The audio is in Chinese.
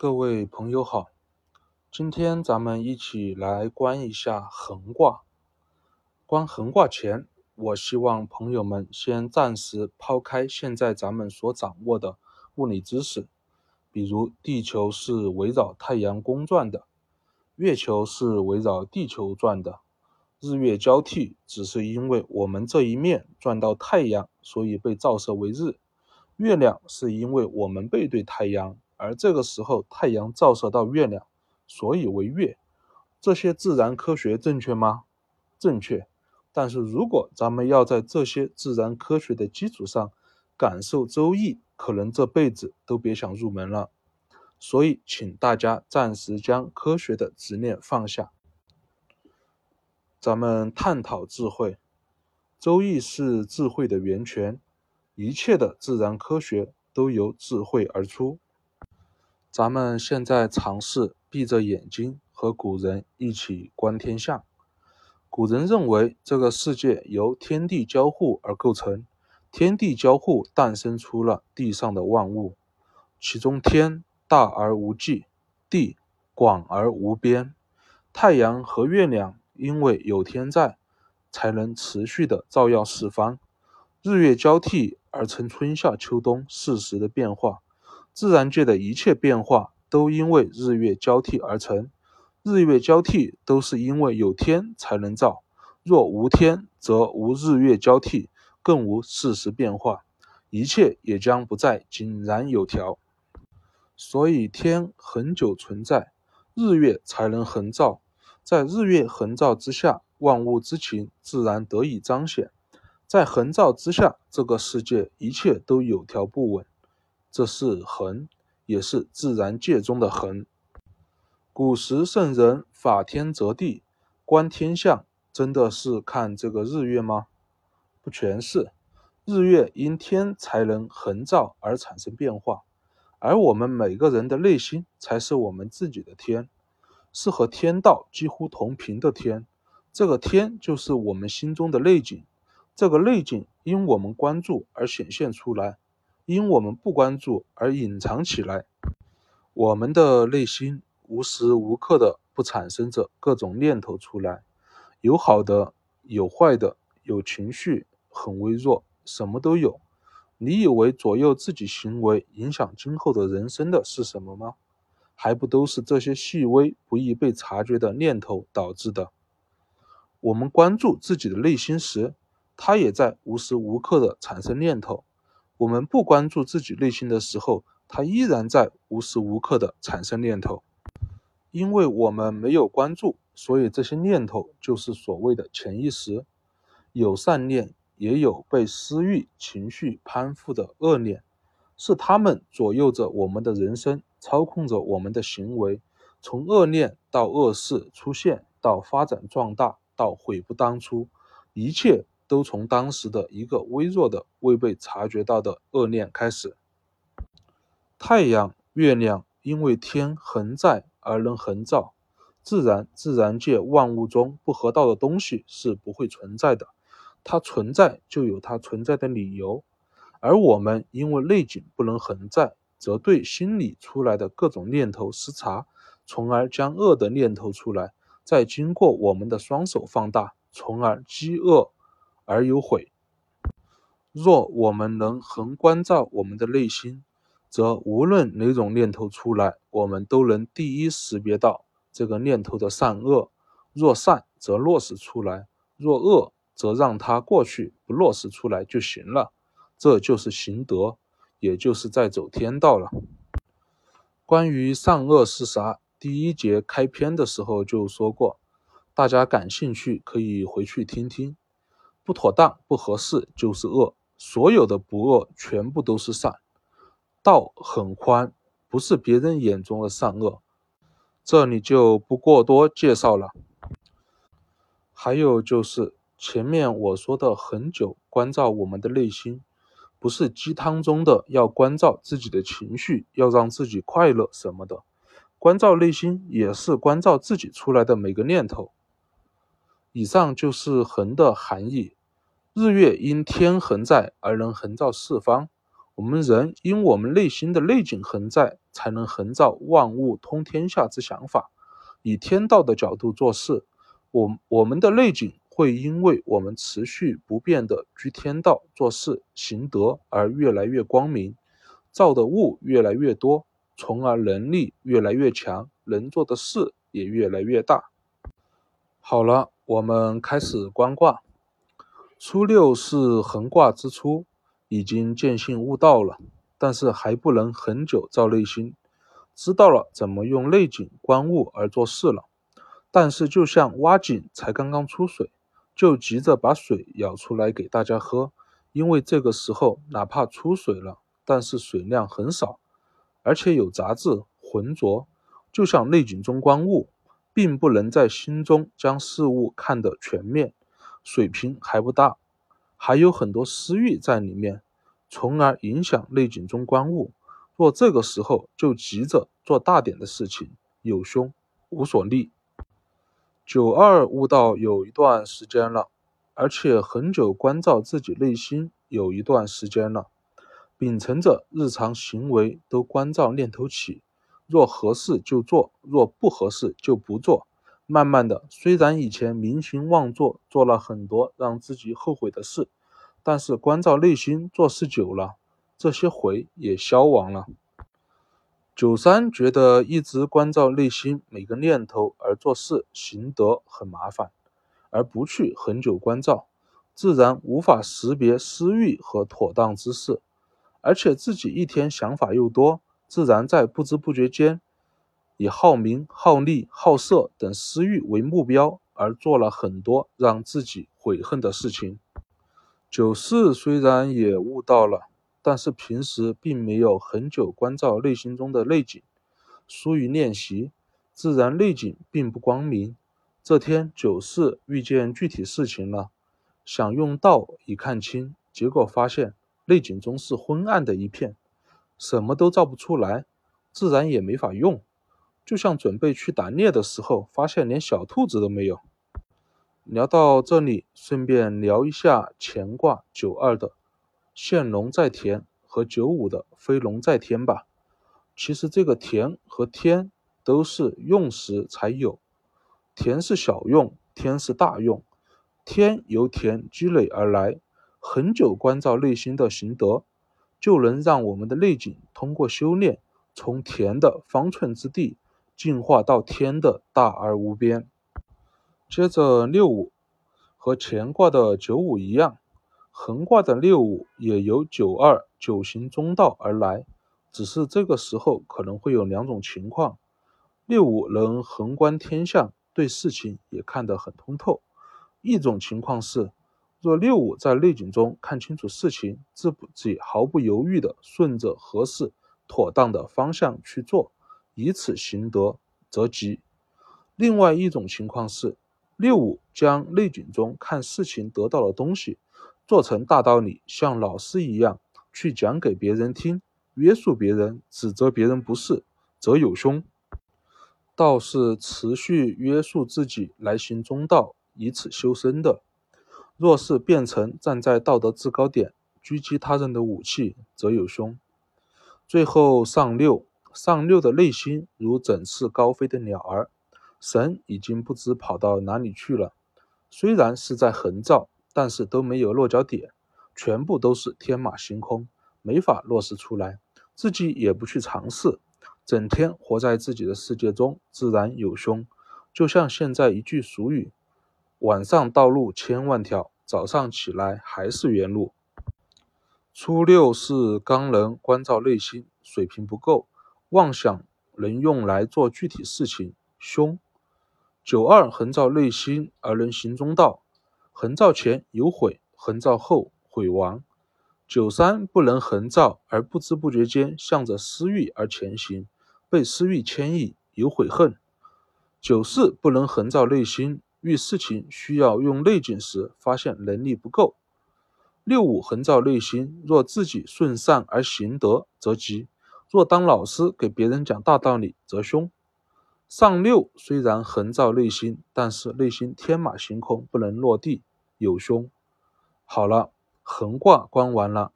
各位朋友好，今天咱们一起来观一下横卦。观横卦前，我希望朋友们先暂时抛开现在咱们所掌握的物理知识，比如地球是围绕太阳公转的，月球是围绕地球转的，日月交替只是因为我们这一面转到太阳，所以被照射为日；月亮是因为我们背对太阳。而这个时候，太阳照射到月亮，所以为月。这些自然科学正确吗？正确。但是如果咱们要在这些自然科学的基础上感受《周易》，可能这辈子都别想入门了。所以，请大家暂时将科学的执念放下，咱们探讨智慧。《周易》是智慧的源泉，一切的自然科学都由智慧而出。咱们现在尝试闭着眼睛和古人一起观天象。古人认为这个世界由天地交互而构成，天地交互诞生出了地上的万物，其中天大而无际，地广而无边。太阳和月亮因为有天在，才能持续的照耀四方。日月交替而成春夏秋冬四时的变化。自然界的一切变化都因为日月交替而成，日月交替都是因为有天才能照，若无天，则无日月交替，更无四时变化，一切也将不再井然有条。所以天恒久存在，日月才能恒照，在日月恒照之下，万物之情自然得以彰显，在恒照之下，这个世界一切都有条不紊。这是恒，也是自然界中的恒。古时圣人法天则地，观天象，真的是看这个日月吗？不全是，日月因天才能恒照而产生变化，而我们每个人的内心才是我们自己的天，是和天道几乎同频的天。这个天就是我们心中的内景，这个内景因我们关注而显现出来。因我们不关注而隐藏起来，我们的内心无时无刻的不产生着各种念头出来，有好的，有坏的，有情绪很微弱，什么都有。你以为左右自己行为、影响今后的人生的是什么吗？还不都是这些细微不易被察觉的念头导致的？我们关注自己的内心时，它也在无时无刻的产生念头。我们不关注自己内心的时候，它依然在无时无刻的产生念头。因为我们没有关注，所以这些念头就是所谓的潜意识。有善念，也有被私欲情绪攀附的恶念，是他们左右着我们的人生，操控着我们的行为。从恶念到恶事出现，到发展壮大，到悔不当初，一切。都从当时的一个微弱的、未被察觉到的恶念开始。太阳、月亮因为天恒在而能恒照，自然自然界万物中不合道的东西是不会存在的。它存在就有它存在的理由，而我们因为内景不能恒在，则对心里出来的各种念头失察，从而将恶的念头出来，再经过我们的双手放大，从而积恶。而有悔。若我们能恒关照我们的内心，则无论哪种念头出来，我们都能第一识别到这个念头的善恶。若善，则落实出来；若恶，则让它过去，不落实出来就行了。这就是行德，也就是在走天道了。关于善恶是啥，第一节开篇的时候就说过，大家感兴趣可以回去听听。不妥当、不合适就是恶，所有的不恶全部都是善。道很宽，不是别人眼中的善恶，这里就不过多介绍了。还有就是前面我说的很久关照我们的内心，不是鸡汤中的要关照自己的情绪，要让自己快乐什么的，关照内心也是关照自己出来的每个念头。以上就是恒的含义。日月因天恒在而能恒照四方，我们人因我们内心的内景恒在，才能恒照万物通天下之想法，以天道的角度做事。我我们的内景会因为我们持续不变的居天道做事行德而越来越光明，造的物越来越多，从而能力越来越强，能做的事也越来越大。好了，我们开始观卦。初六是横卦之初，已经见性悟道了，但是还不能恒久照内心，知道了怎么用内景观物而做事了。但是，就像挖井才刚刚出水，就急着把水舀出来给大家喝，因为这个时候哪怕出水了，但是水量很少，而且有杂质浑浊。就像内景中观物，并不能在心中将事物看得全面，水平还不大，还有很多私欲在里面，从而影响内景中观物。若这个时候就急着做大点的事情，有凶，无所利。九二悟道有一段时间了，而且很久关照自己内心有一段时间了，秉承着日常行为都关照念头起，若合适就做，若不合适就不做。慢慢的，虽然以前明行妄做，做了很多让自己后悔的事，但是关照内心做事久了，这些悔也消亡了。九三觉得一直关照内心每个念头而做事行得很麻烦，而不去很久关照，自然无法识别私欲和妥当之事，而且自己一天想法又多，自然在不知不觉间，以好名、好利、好色等私欲为目标，而做了很多让自己悔恨的事情。九四虽然也悟到了。但是平时并没有很久关照内心中的内景，疏于练习，自然内景并不光明。这天九四遇见具体事情了，想用道以看清，结果发现内景中是昏暗的一片，什么都照不出来，自然也没法用。就像准备去打猎的时候，发现连小兔子都没有。聊到这里，顺便聊一下乾卦九二的。现龙在田和九五的飞龙在天吧。其实这个田和天都是用时才有，田是小用，天是大用。天由田积累而来，很久关照内心的行德，就能让我们的内景通过修炼，从田的方寸之地进化到天的大而无边。接着六五和乾卦的九五一样。横卦的六五也由九二九行中道而来，只是这个时候可能会有两种情况：六五能横观天象，对事情也看得很通透；一种情况是，若六五在内景中看清楚事情，自己毫不犹豫地顺着合适妥当的方向去做，以此行得则吉。另外一种情况是，六五将内景中看事情得到的东西。做成大道理，像老师一样去讲给别人听，约束别人，指责别人不是，则有凶。道是持续约束自己来行中道，以此修身的。若是变成站在道德制高点，狙击他人的武器，则有凶。最后上六，上六的内心如整翅高飞的鸟儿，神已经不知跑到哪里去了。虽然是在横照。但是都没有落脚点，全部都是天马行空，没法落实出来，自己也不去尝试，整天活在自己的世界中，自然有凶。就像现在一句俗语：“晚上道路千万条，早上起来还是原路。”初六是刚能关照内心，水平不够，妄想能用来做具体事情，凶。九二横照内心而能行中道。横照前有悔，横照后悔亡。九三不能横照而不知不觉间向着私欲而前行，被私欲牵引，有悔恨。九四不能横照内心，遇事情需要用内景时，发现能力不够。六五横照内心，若自己顺善而行德，则吉；若当老师给别人讲大道理，则凶。上六虽然横照内心，但是内心天马行空，不能落地。有凶，好了，横卦观完了，